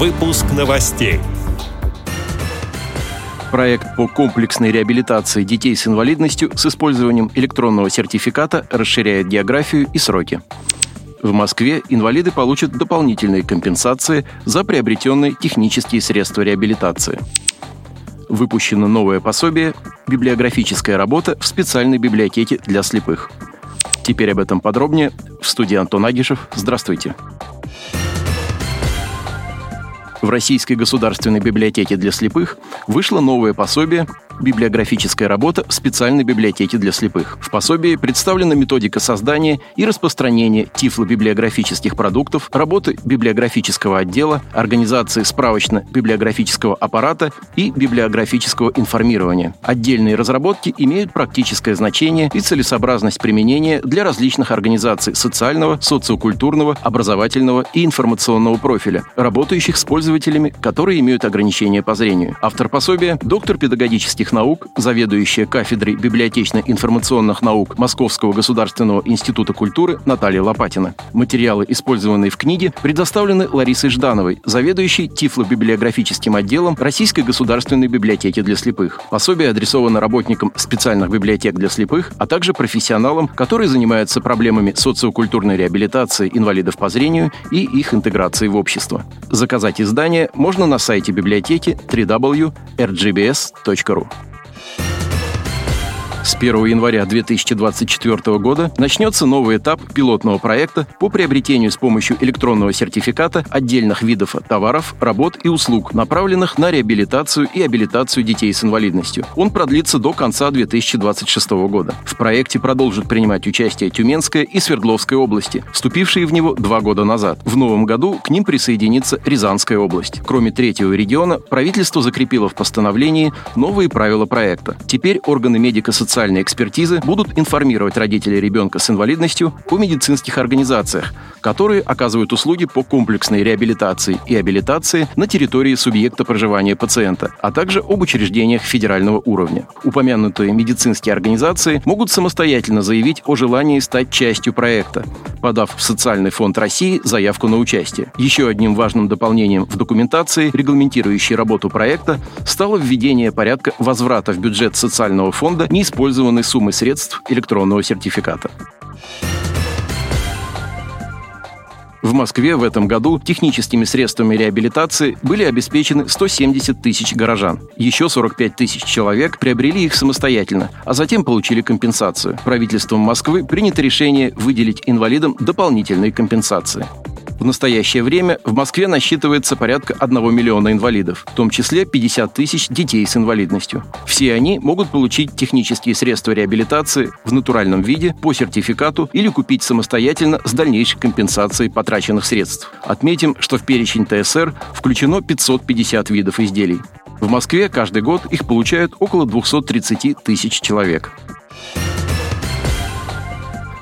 Выпуск новостей. Проект по комплексной реабилитации детей с инвалидностью с использованием электронного сертификата расширяет географию и сроки. В Москве инвалиды получат дополнительные компенсации за приобретенные технические средства реабилитации. Выпущено новое пособие «Библиографическая работа в специальной библиотеке для слепых». Теперь об этом подробнее. В студии Антон Агишев. Здравствуйте. В Российской государственной библиотеке для слепых вышло новое пособие библиографическая работа в специальной библиотеке для слепых. В пособии представлена методика создания и распространения тифлобиблиографических продуктов, работы библиографического отдела, организации справочно-библиографического аппарата и библиографического информирования. Отдельные разработки имеют практическое значение и целесообразность применения для различных организаций социального, социокультурного, образовательного и информационного профиля, работающих с пользователями, которые имеют ограничения по зрению. Автор пособия – доктор педагогических библиотечных наук, заведующая кафедрой библиотечно-информационных наук Московского государственного института культуры Наталья Лопатина. Материалы, использованные в книге, предоставлены Ларисой Ждановой, заведующей тифлобиблиографическим отделом Российской государственной библиотеки для слепых. Пособие адресовано работникам специальных библиотек для слепых, а также профессионалам, которые занимаются проблемами социокультурной реабилитации инвалидов по зрению и их интеграции в общество. Заказать издание можно на сайте библиотеки www.rgbs.ru. С 1 января 2024 года начнется новый этап пилотного проекта по приобретению с помощью электронного сертификата отдельных видов товаров, работ и услуг, направленных на реабилитацию и абилитацию детей с инвалидностью. Он продлится до конца 2026 года. В проекте продолжат принимать участие Тюменская и Свердловская области, вступившие в него два года назад. В новом году к ним присоединится Рязанская область. Кроме третьего региона, правительство закрепило в постановлении новые правила проекта. Теперь органы медико-социального социальной экспертизы будут информировать родителей ребенка с инвалидностью о медицинских организациях, которые оказывают услуги по комплексной реабилитации и абилитации на территории субъекта проживания пациента, а также об учреждениях федерального уровня. Упомянутые медицинские организации могут самостоятельно заявить о желании стать частью проекта, подав в Социальный фонд России заявку на участие. Еще одним важным дополнением в документации, регламентирующей работу проекта, стало введение порядка возврата в бюджет социального фонда неиспользованных использованной суммы средств электронного сертификата. В Москве в этом году техническими средствами реабилитации были обеспечены 170 тысяч горожан. Еще 45 тысяч человек приобрели их самостоятельно, а затем получили компенсацию. Правительством Москвы принято решение выделить инвалидам дополнительные компенсации. В настоящее время в Москве насчитывается порядка 1 миллиона инвалидов, в том числе 50 тысяч детей с инвалидностью. Все они могут получить технические средства реабилитации в натуральном виде по сертификату или купить самостоятельно с дальнейшей компенсацией потраченных средств. Отметим, что в перечень ТСР включено 550 видов изделий. В Москве каждый год их получают около 230 тысяч человек.